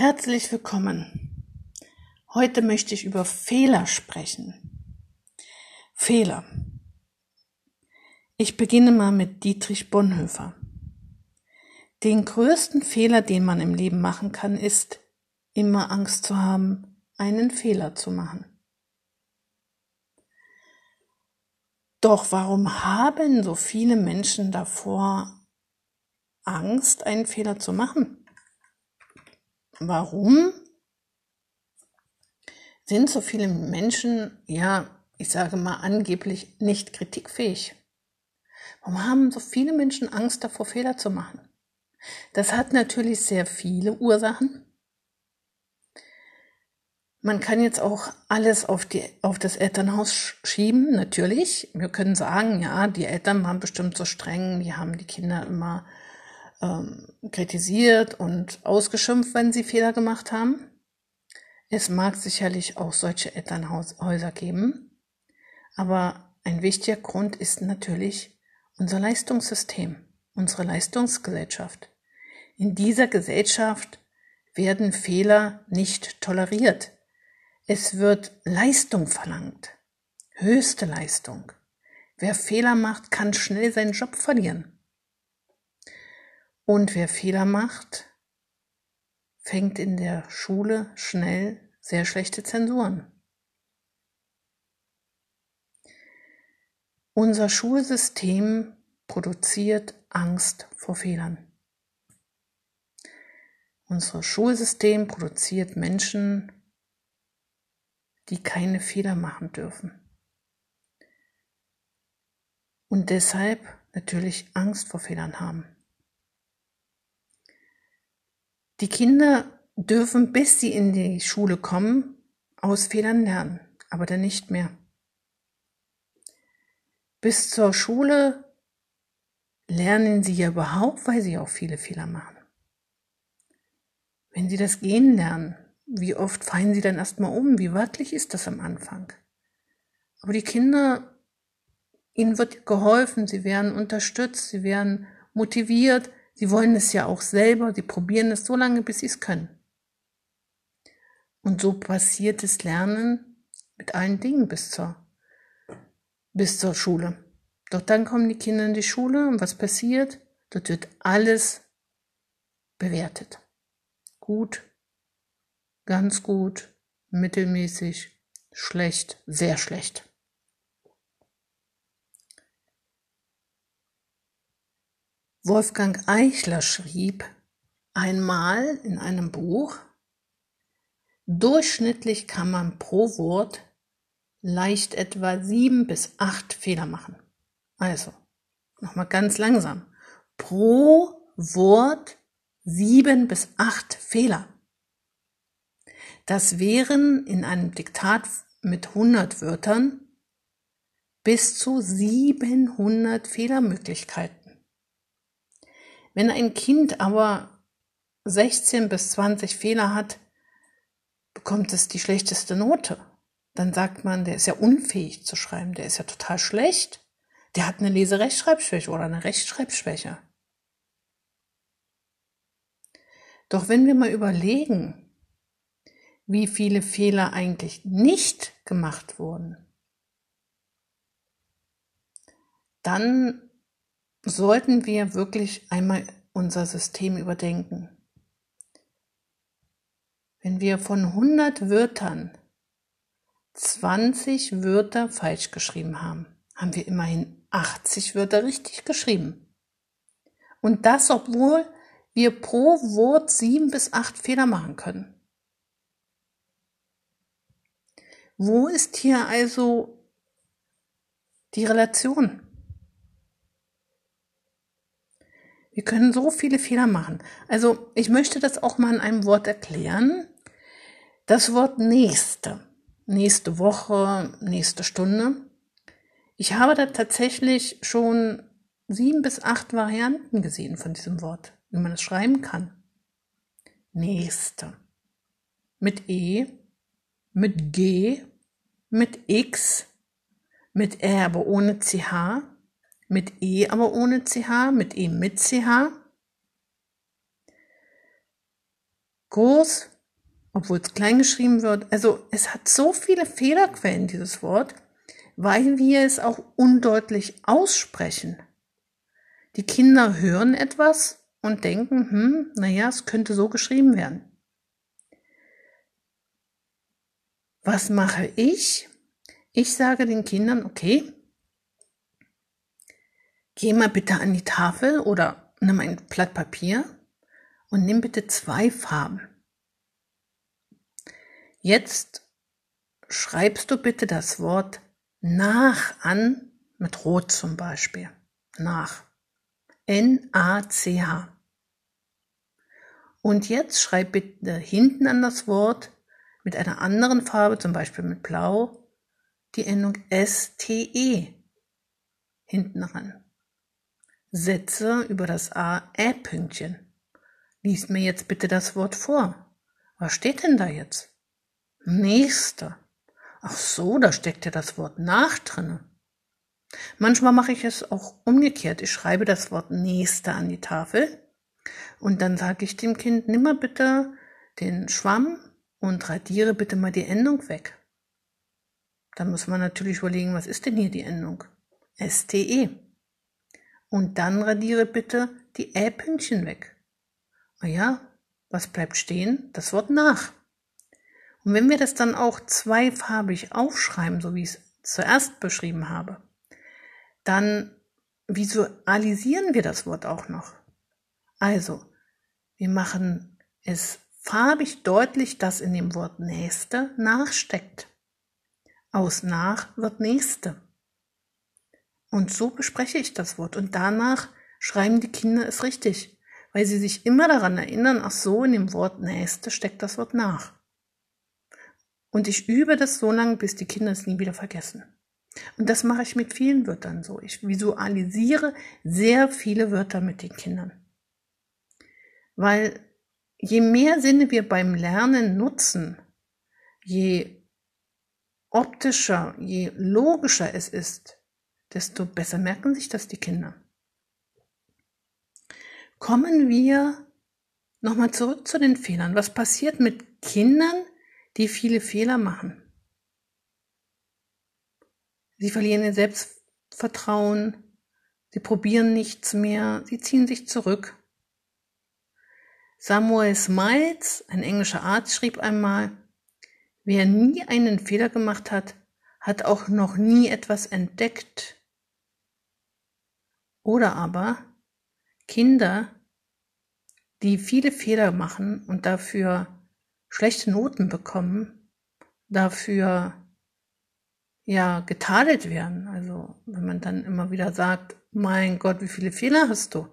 Herzlich willkommen. Heute möchte ich über Fehler sprechen. Fehler. Ich beginne mal mit Dietrich Bonhoeffer. Den größten Fehler, den man im Leben machen kann, ist, immer Angst zu haben, einen Fehler zu machen. Doch warum haben so viele Menschen davor Angst, einen Fehler zu machen? Warum sind so viele Menschen, ja, ich sage mal angeblich nicht kritikfähig? Warum haben so viele Menschen Angst davor, Fehler zu machen? Das hat natürlich sehr viele Ursachen. Man kann jetzt auch alles auf, die, auf das Elternhaus schieben, natürlich. Wir können sagen, ja, die Eltern waren bestimmt so streng, die haben die Kinder immer ähm, kritisiert und ausgeschimpft, wenn sie Fehler gemacht haben. Es mag sicherlich auch solche Elternhäuser geben, aber ein wichtiger Grund ist natürlich unser Leistungssystem, unsere Leistungsgesellschaft. In dieser Gesellschaft werden Fehler nicht toleriert. Es wird Leistung verlangt, höchste Leistung. Wer Fehler macht, kann schnell seinen Job verlieren. Und wer Fehler macht, fängt in der Schule schnell sehr schlechte Zensuren. Unser Schulsystem produziert Angst vor Fehlern. Unser Schulsystem produziert Menschen, die keine Fehler machen dürfen. Und deshalb natürlich Angst vor Fehlern haben. Die Kinder dürfen, bis sie in die Schule kommen, aus Fehlern lernen, aber dann nicht mehr. Bis zur Schule lernen sie ja überhaupt, weil sie auch viele Fehler machen. Wenn sie das Gehen lernen, wie oft fallen sie dann erstmal um? Wie wirklich ist das am Anfang? Aber die Kinder, ihnen wird geholfen, sie werden unterstützt, sie werden motiviert, Sie wollen es ja auch selber, sie probieren es so lange, bis sie es können. Und so passiert das Lernen mit allen Dingen bis zur, bis zur Schule. Doch dann kommen die Kinder in die Schule und was passiert? Dort wird alles bewertet. Gut, ganz gut, mittelmäßig, schlecht, sehr schlecht. Wolfgang Eichler schrieb einmal in einem Buch, durchschnittlich kann man pro Wort leicht etwa sieben bis acht Fehler machen. Also, nochmal ganz langsam. Pro Wort sieben bis acht Fehler. Das wären in einem Diktat mit 100 Wörtern bis zu 700 Fehlermöglichkeiten. Wenn ein Kind aber 16 bis 20 Fehler hat, bekommt es die schlechteste Note. Dann sagt man, der ist ja unfähig zu schreiben, der ist ja total schlecht. Der hat eine Leserechtschreibschwäche oder eine Rechtschreibschwäche. Doch wenn wir mal überlegen, wie viele Fehler eigentlich nicht gemacht wurden, dann sollten wir wirklich einmal unser System überdenken. Wenn wir von 100 Wörtern 20 Wörter falsch geschrieben haben, haben wir immerhin 80 Wörter richtig geschrieben. Und das, obwohl wir pro Wort sieben bis acht Fehler machen können. Wo ist hier also die Relation? Wir können so viele Fehler machen. Also ich möchte das auch mal in einem Wort erklären. Das Wort nächste, nächste Woche, nächste Stunde. Ich habe da tatsächlich schon sieben bis acht Varianten gesehen von diesem Wort, wie man es schreiben kann. Nächste. Mit E, mit G, mit X, mit R, aber ohne CH, mit E, aber ohne CH, mit E mit CH. Groß, obwohl es klein geschrieben wird. Also es hat so viele Fehlerquellen, dieses Wort, weil wir es auch undeutlich aussprechen. Die Kinder hören etwas und denken, hm, naja, es könnte so geschrieben werden. Was mache ich? Ich sage den Kindern, okay, geh mal bitte an die Tafel oder nimm ein Blatt Papier und nimm bitte zwei Farben. Jetzt schreibst du bitte das Wort nach an, mit Rot zum Beispiel. Nach. N-A-C-H. Und jetzt schreib bitte hinten an das Wort mit einer anderen Farbe, zum Beispiel mit Blau, die Endung S-T-E hinten ran. Setze über das A-Ä-Pünktchen. Lies mir jetzt bitte das Wort vor. Was steht denn da jetzt? Nächster. Ach so, da steckt ja das Wort nach drinne. Manchmal mache ich es auch umgekehrt. Ich schreibe das Wort Nächster an die Tafel und dann sage ich dem Kind, nimm mal bitte den Schwamm und radiere bitte mal die Endung weg. Dann muss man natürlich überlegen, was ist denn hier die Endung? STE. Und dann radiere bitte die Ä-Pünktchen weg. Ah ja, was bleibt stehen? Das Wort nach. Und wenn wir das dann auch zweifarbig aufschreiben, so wie ich es zuerst beschrieben habe, dann visualisieren wir das Wort auch noch. Also, wir machen es farbig deutlich, dass in dem Wort Nächste nachsteckt. Aus nach wird Nächste. Und so bespreche ich das Wort. Und danach schreiben die Kinder es richtig, weil sie sich immer daran erinnern, ach so, in dem Wort Nächste steckt das Wort nach. Und ich übe das so lange, bis die Kinder es nie wieder vergessen. Und das mache ich mit vielen Wörtern so. Ich visualisiere sehr viele Wörter mit den Kindern. Weil je mehr Sinne wir beim Lernen nutzen, je optischer, je logischer es ist, desto besser merken sich das die Kinder. Kommen wir nochmal zurück zu den Fehlern. Was passiert mit Kindern, die viele Fehler machen? Sie verlieren ihr Selbstvertrauen, sie probieren nichts mehr, sie ziehen sich zurück. Samuel Smiles, ein englischer Arzt, schrieb einmal, wer nie einen Fehler gemacht hat, hat auch noch nie etwas entdeckt. Oder aber Kinder, die viele Fehler machen und dafür schlechte Noten bekommen, dafür ja getadelt werden. Also wenn man dann immer wieder sagt, mein Gott, wie viele Fehler hast du?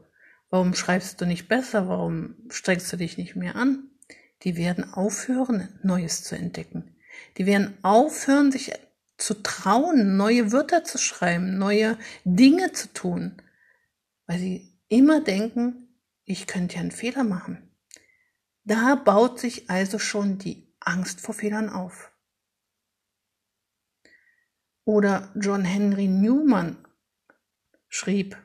Warum schreibst du nicht besser? Warum strengst du dich nicht mehr an? Die werden aufhören, Neues zu entdecken. Die werden aufhören, sich zu trauen, neue Wörter zu schreiben, neue Dinge zu tun, weil sie immer denken, ich könnte ja einen Fehler machen. Da baut sich also schon die Angst vor Fehlern auf. Oder John Henry Newman schrieb,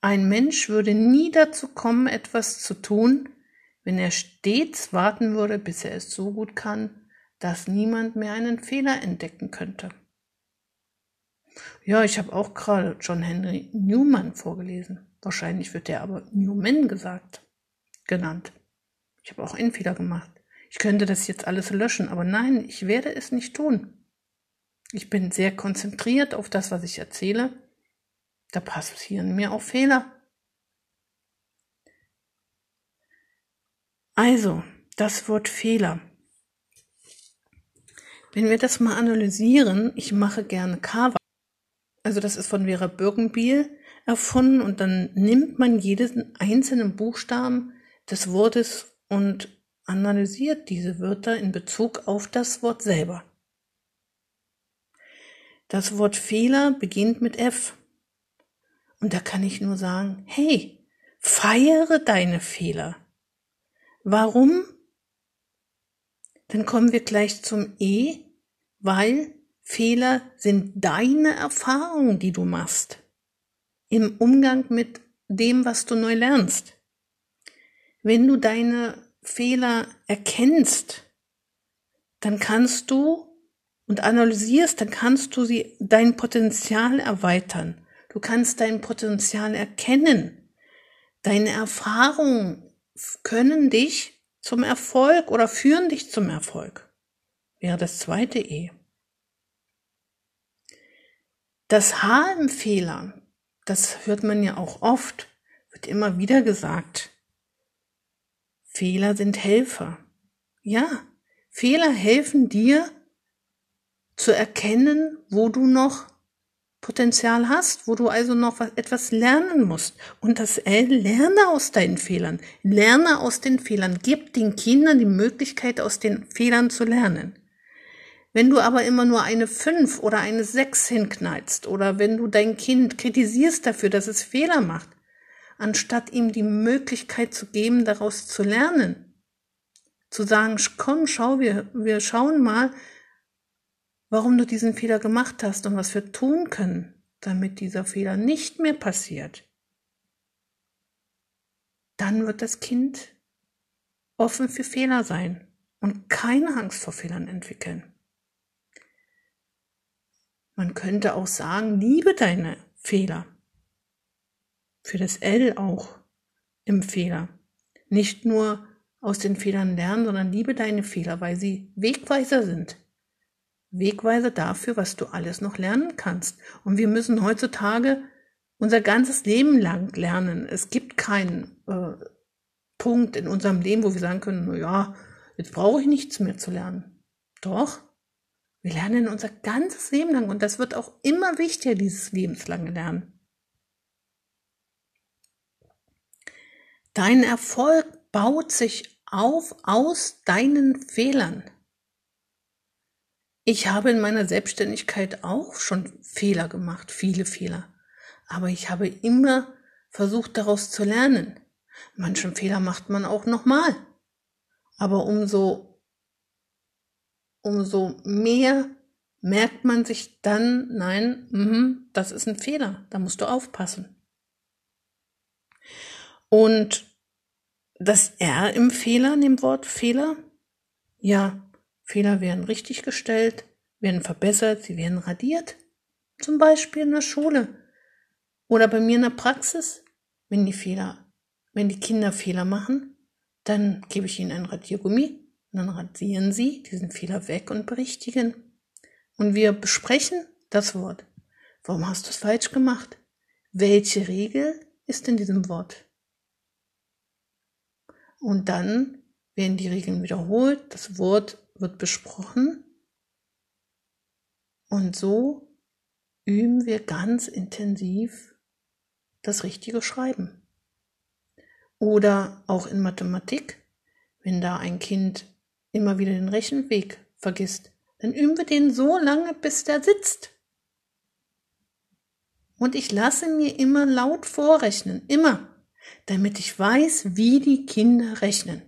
ein Mensch würde nie dazu kommen, etwas zu tun, wenn er stets warten würde, bis er es so gut kann, dass niemand mehr einen Fehler entdecken könnte. Ja, ich habe auch gerade John Henry Newman vorgelesen. Wahrscheinlich wird er aber Newman gesagt, genannt. Ich habe auch einen Fehler gemacht. Ich könnte das jetzt alles löschen, aber nein, ich werde es nicht tun. Ich bin sehr konzentriert auf das, was ich erzähle. Da passieren mir auch Fehler. Also, das Wort Fehler. Wenn wir das mal analysieren, ich mache gerne Kava. Also das ist von Vera Birkenbiel erfunden und dann nimmt man jeden einzelnen Buchstaben des Wortes und analysiert diese Wörter in Bezug auf das Wort selber. Das Wort Fehler beginnt mit F. Und da kann ich nur sagen, hey, feiere deine Fehler. Warum? Dann kommen wir gleich zum E, weil Fehler sind deine Erfahrungen, die du machst im Umgang mit dem, was du neu lernst. Wenn du deine Fehler erkennst, dann kannst du und analysierst, dann kannst du sie, dein Potenzial erweitern. Du kannst dein Potenzial erkennen. Deine Erfahrungen können dich zum Erfolg oder führen dich zum Erfolg. Wäre das zweite E. Das H im Fehler, das hört man ja auch oft, wird immer wieder gesagt. Fehler sind Helfer. Ja, Fehler helfen dir zu erkennen, wo du noch Potenzial hast, wo du also noch etwas lernen musst. Und das L, lerne aus deinen Fehlern. Lerne aus den Fehlern. Gib den Kindern die Möglichkeit, aus den Fehlern zu lernen. Wenn du aber immer nur eine 5 oder eine 6 hinknallst oder wenn du dein Kind kritisierst dafür, dass es Fehler macht, anstatt ihm die Möglichkeit zu geben, daraus zu lernen, zu sagen, komm, schau, wir, wir schauen mal, warum du diesen Fehler gemacht hast und was wir tun können, damit dieser Fehler nicht mehr passiert, dann wird das Kind offen für Fehler sein und keine Angst vor Fehlern entwickeln. Man könnte auch sagen, liebe deine Fehler. Für das L auch im Fehler. Nicht nur aus den Fehlern lernen, sondern liebe deine Fehler, weil sie Wegweiser sind. Wegweiser dafür, was du alles noch lernen kannst. Und wir müssen heutzutage unser ganzes Leben lang lernen. Es gibt keinen äh, Punkt in unserem Leben, wo wir sagen können, na ja, jetzt brauche ich nichts mehr zu lernen. Doch, wir lernen unser ganzes Leben lang und das wird auch immer wichtiger, dieses lebenslange Lernen. Dein Erfolg baut sich auf aus deinen Fehlern. Ich habe in meiner Selbstständigkeit auch schon Fehler gemacht, viele Fehler. Aber ich habe immer versucht, daraus zu lernen. Manchen Fehler macht man auch nochmal. Aber umso umso mehr merkt man sich dann, nein, mh, das ist ein Fehler, da musst du aufpassen. Und das R im Fehler, in dem Wort Fehler, ja, Fehler werden richtig gestellt, werden verbessert, sie werden radiert. Zum Beispiel in der Schule oder bei mir in der Praxis, wenn die Fehler, wenn die Kinder Fehler machen, dann gebe ich ihnen ein Radiergummi dann radieren Sie diesen Fehler weg und berichtigen. Und wir besprechen das Wort. Warum hast du es falsch gemacht? Welche Regel ist in diesem Wort? Und dann werden die Regeln wiederholt, das Wort wird besprochen und so üben wir ganz intensiv das richtige Schreiben. Oder auch in Mathematik, wenn da ein Kind immer wieder den Rechenweg vergisst, dann üben wir den so lange, bis der sitzt. Und ich lasse mir immer laut vorrechnen, immer, damit ich weiß, wie die Kinder rechnen.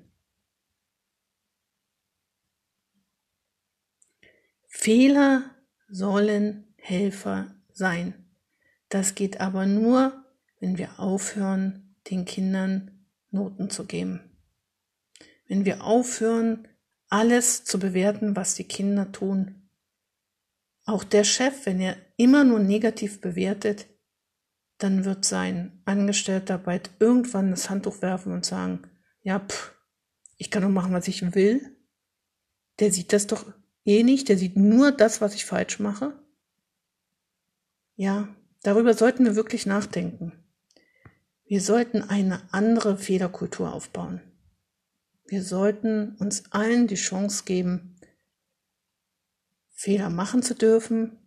Fehler sollen Helfer sein. Das geht aber nur, wenn wir aufhören, den Kindern Noten zu geben. Wenn wir aufhören, alles zu bewerten, was die Kinder tun. Auch der Chef, wenn er immer nur negativ bewertet, dann wird sein Angestellter bald irgendwann das Handtuch werfen und sagen, ja, pff, ich kann doch machen, was ich will. Der sieht das doch eh nicht, der sieht nur das, was ich falsch mache. Ja, darüber sollten wir wirklich nachdenken. Wir sollten eine andere Fehlerkultur aufbauen. Wir sollten uns allen die Chance geben, Fehler machen zu dürfen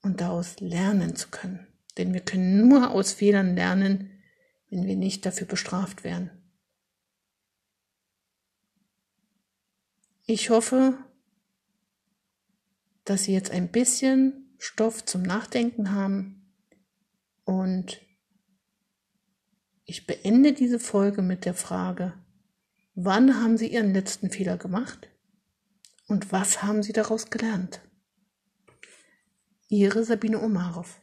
und daraus lernen zu können. Denn wir können nur aus Fehlern lernen, wenn wir nicht dafür bestraft werden. Ich hoffe, dass Sie jetzt ein bisschen Stoff zum Nachdenken haben und ich beende diese Folge mit der Frage, Wann haben Sie Ihren letzten Fehler gemacht? Und was haben Sie daraus gelernt? Ihre Sabine Omarov.